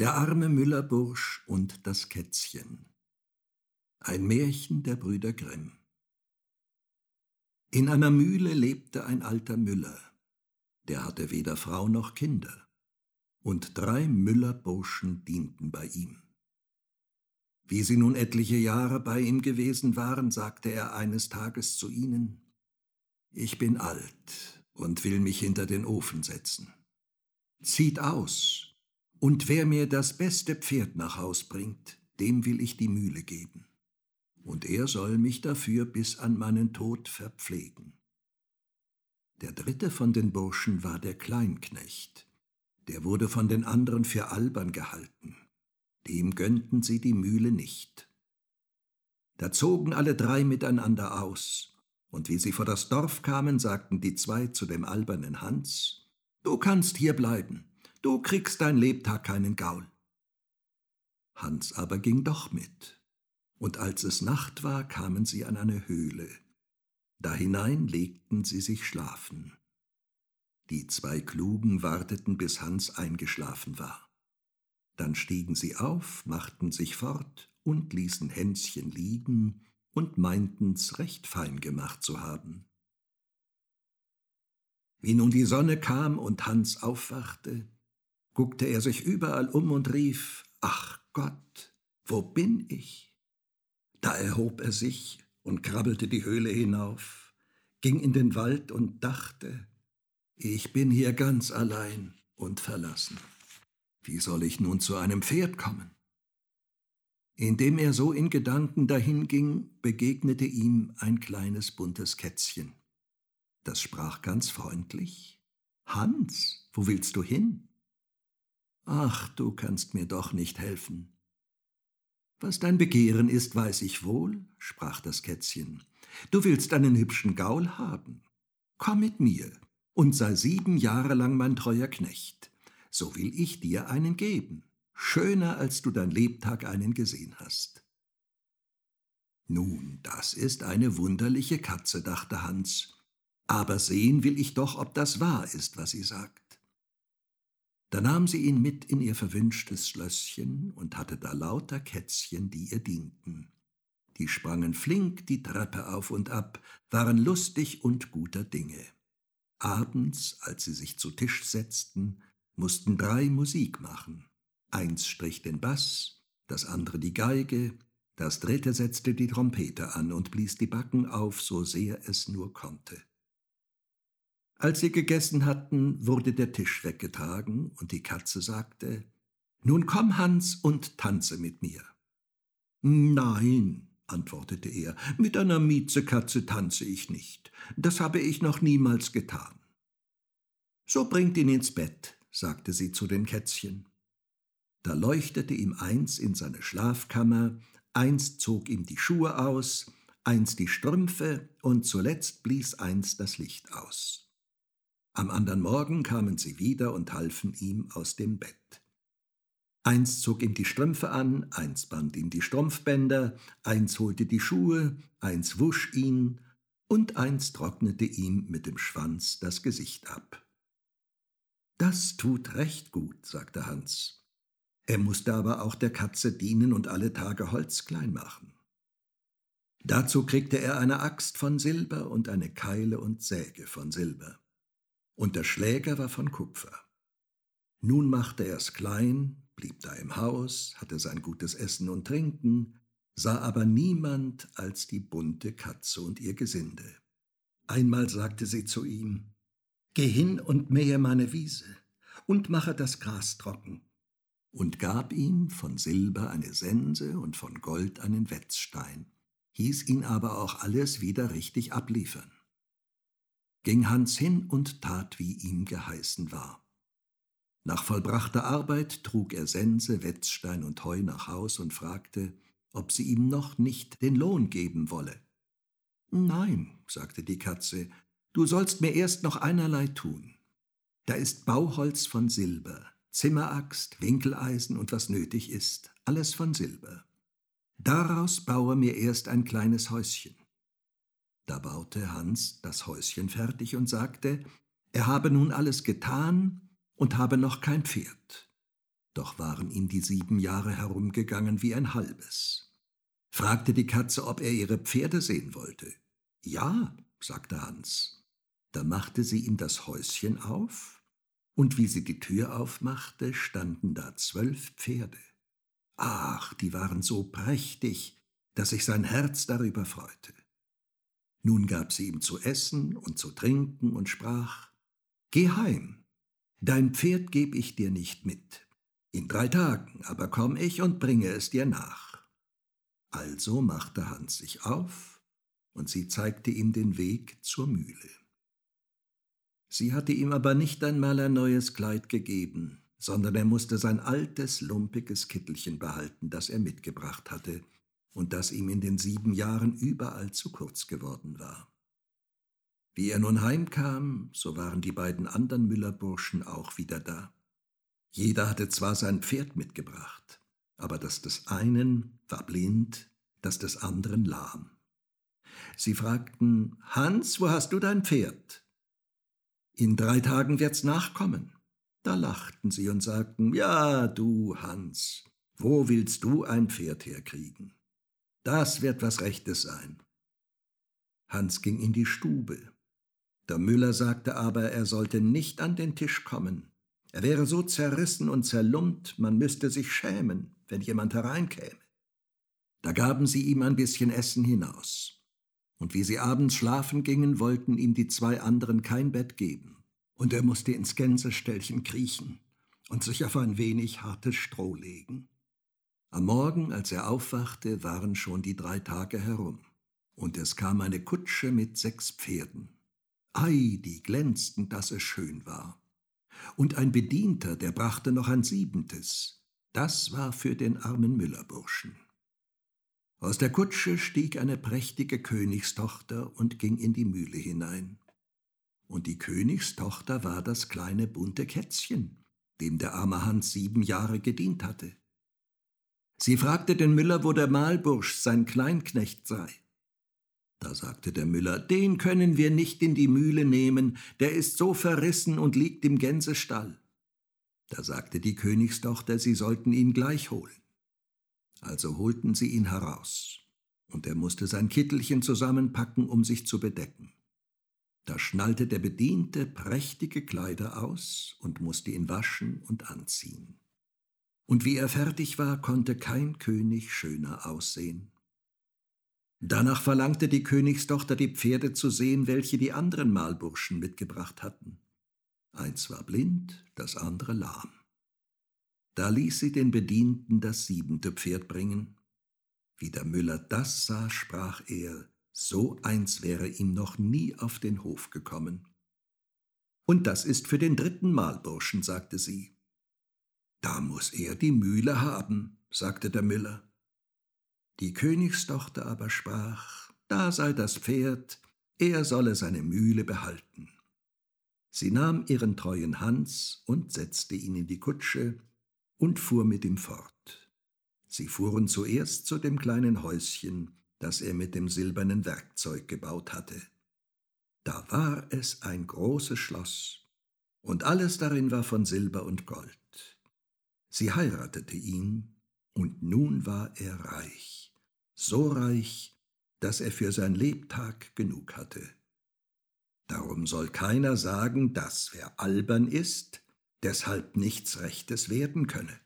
Der arme Müllerbursch und das Kätzchen. Ein Märchen der Brüder Grimm. In einer Mühle lebte ein alter Müller, der hatte weder Frau noch Kinder, und drei Müllerburschen dienten bei ihm. Wie sie nun etliche Jahre bei ihm gewesen waren, sagte er eines Tages zu ihnen, Ich bin alt und will mich hinter den Ofen setzen. Zieht aus, und wer mir das beste Pferd nach Haus bringt, dem will ich die Mühle geben. Und er soll mich dafür bis an meinen Tod verpflegen. Der dritte von den Burschen war der Kleinknecht. Der wurde von den anderen für albern gehalten. Dem gönnten sie die Mühle nicht. Da zogen alle drei miteinander aus, und wie sie vor das Dorf kamen, sagten die zwei zu dem albernen Hans, Du kannst hier bleiben, du kriegst dein Lebtag keinen Gaul. Hans aber ging doch mit, und als es Nacht war, kamen sie an eine Höhle. Dahinein legten sie sich schlafen. Die zwei Klugen warteten, bis Hans eingeschlafen war. Dann stiegen sie auf, machten sich fort und ließen Hänschen liegen und meinten's recht fein gemacht zu haben. Wie nun die Sonne kam und Hans aufwachte, guckte er sich überall um und rief, Ach Gott, wo bin ich? Da erhob er sich und krabbelte die Höhle hinauf, ging in den Wald und dachte, ich bin hier ganz allein und verlassen. Wie soll ich nun zu einem Pferd kommen? Indem er so in Gedanken dahinging, begegnete ihm ein kleines buntes Kätzchen. Das sprach ganz freundlich, Hans, wo willst du hin? Ach, du kannst mir doch nicht helfen. Was dein Begehren ist, weiß ich wohl, sprach das Kätzchen. Du willst einen hübschen Gaul haben. Komm mit mir und sei sieben Jahre lang mein treuer Knecht. So will ich dir einen geben, schöner als du dein Lebtag einen gesehen hast. Nun, das ist eine wunderliche Katze, dachte Hans, aber sehen will ich doch, ob das wahr ist, was sie sagt. Da nahm sie ihn mit in ihr verwünschtes Schlösschen und hatte da lauter Kätzchen, die ihr dienten. Die sprangen flink die Treppe auf und ab, waren lustig und guter Dinge. Abends, als sie sich zu Tisch setzten, mussten drei Musik machen. Eins strich den Bass, das andere die Geige, das dritte setzte die Trompete an und blies die Backen auf, so sehr es nur konnte. Als sie gegessen hatten, wurde der Tisch weggetragen, und die Katze sagte Nun komm, Hans, und tanze mit mir. Nein, antwortete er, mit einer Miezekatze tanze ich nicht. Das habe ich noch niemals getan. So bringt ihn ins Bett, sagte sie zu den Kätzchen. Da leuchtete ihm eins in seine Schlafkammer, eins zog ihm die Schuhe aus, eins die Strümpfe und zuletzt blies eins das Licht aus. Am andern Morgen kamen sie wieder und halfen ihm aus dem Bett. Eins zog ihm die Strümpfe an, eins band ihm die Strumpfbänder, eins holte die Schuhe, eins wusch ihn, und eins trocknete ihm mit dem Schwanz das Gesicht ab. Das tut recht gut, sagte Hans. Er musste aber auch der Katze dienen und alle Tage Holz klein machen. Dazu kriegte er eine Axt von Silber und eine Keile und Säge von Silber und der Schläger war von Kupfer. Nun machte er's klein, blieb da im Haus, hatte sein gutes Essen und Trinken, sah aber niemand als die bunte Katze und ihr Gesinde. Einmal sagte sie zu ihm, Geh hin und mähe meine Wiese und mache das Gras trocken, und gab ihm von Silber eine Sense und von Gold einen Wetzstein, hieß ihn aber auch alles wieder richtig abliefern ging Hans hin und tat, wie ihm geheißen war. Nach vollbrachter Arbeit trug er Sense, Wetzstein und Heu nach Haus und fragte, ob sie ihm noch nicht den Lohn geben wolle. Nein, sagte die Katze, du sollst mir erst noch einerlei tun. Da ist Bauholz von Silber, Zimmeraxt, Winkeleisen und was nötig ist, alles von Silber. Daraus baue mir erst ein kleines Häuschen. Da baute Hans das Häuschen fertig und sagte, er habe nun alles getan und habe noch kein Pferd. doch waren ihm die sieben Jahre herumgegangen wie ein halbes. Fragte die Katze, ob er ihre Pferde sehen wollte. Ja, sagte Hans. Da machte sie ihm das Häuschen auf, und wie sie die Tür aufmachte, standen da zwölf Pferde. Ach, die waren so prächtig, dass sich sein Herz darüber freute. Nun gab sie ihm zu essen und zu trinken und sprach Geh heim, dein Pferd geb ich dir nicht mit. In drei Tagen aber komm ich und bringe es dir nach. Also machte Hans sich auf, und sie zeigte ihm den Weg zur Mühle. Sie hatte ihm aber nicht einmal ein neues Kleid gegeben, sondern er musste sein altes, lumpiges Kittelchen behalten, das er mitgebracht hatte und das ihm in den sieben Jahren überall zu kurz geworden war. Wie er nun heimkam, so waren die beiden anderen Müllerburschen auch wieder da. Jeder hatte zwar sein Pferd mitgebracht, aber das des einen war blind, das des anderen lahm. Sie fragten, Hans, wo hast du dein Pferd? In drei Tagen wird's nachkommen. Da lachten sie und sagten, ja, du, Hans, wo willst du ein Pferd herkriegen? Das wird was Rechtes sein. Hans ging in die Stube. Der Müller sagte aber, er sollte nicht an den Tisch kommen. Er wäre so zerrissen und zerlumpt, man müsste sich schämen, wenn jemand hereinkäme. Da gaben sie ihm ein bisschen Essen hinaus und wie sie abends schlafen gingen, wollten ihm die zwei anderen kein Bett geben, und er musste ins Gänseställchen kriechen und sich auf ein wenig hartes Stroh legen. Am Morgen, als er aufwachte, waren schon die drei Tage herum, und es kam eine Kutsche mit sechs Pferden. Ei, die glänzten, dass es schön war. Und ein Bedienter, der brachte noch ein siebentes. Das war für den armen Müllerburschen. Aus der Kutsche stieg eine prächtige Königstochter und ging in die Mühle hinein. Und die Königstochter war das kleine bunte Kätzchen, dem der arme Hans sieben Jahre gedient hatte. Sie fragte den Müller, wo der Mahlbursch, sein Kleinknecht, sei. Da sagte der Müller, den können wir nicht in die Mühle nehmen, der ist so verrissen und liegt im Gänsestall. Da sagte die Königstochter, sie sollten ihn gleich holen. Also holten sie ihn heraus, und er musste sein Kittelchen zusammenpacken, um sich zu bedecken. Da schnallte der Bediente prächtige Kleider aus und musste ihn waschen und anziehen. Und wie er fertig war, konnte kein König schöner aussehen. Danach verlangte die Königstochter, die Pferde zu sehen, welche die anderen Mahlburschen mitgebracht hatten. Eins war blind, das andere lahm. Da ließ sie den Bedienten das siebente Pferd bringen. Wie der Müller das sah, sprach er, so eins wäre ihm noch nie auf den Hof gekommen. Und das ist für den dritten Mahlburschen, sagte sie. Da muss er die Mühle haben, sagte der Müller. Die Königstochter aber sprach, da sei das Pferd, er solle seine Mühle behalten. Sie nahm ihren treuen Hans und setzte ihn in die Kutsche, und fuhr mit ihm fort. Sie fuhren zuerst zu dem kleinen Häuschen, das er mit dem silbernen Werkzeug gebaut hatte. Da war es ein großes Schloss, und alles darin war von Silber und Gold. Sie heiratete ihn, und nun war er reich, so reich, dass er für sein Lebtag genug hatte. Darum soll keiner sagen, dass wer albern ist, deshalb nichts Rechtes werden könne.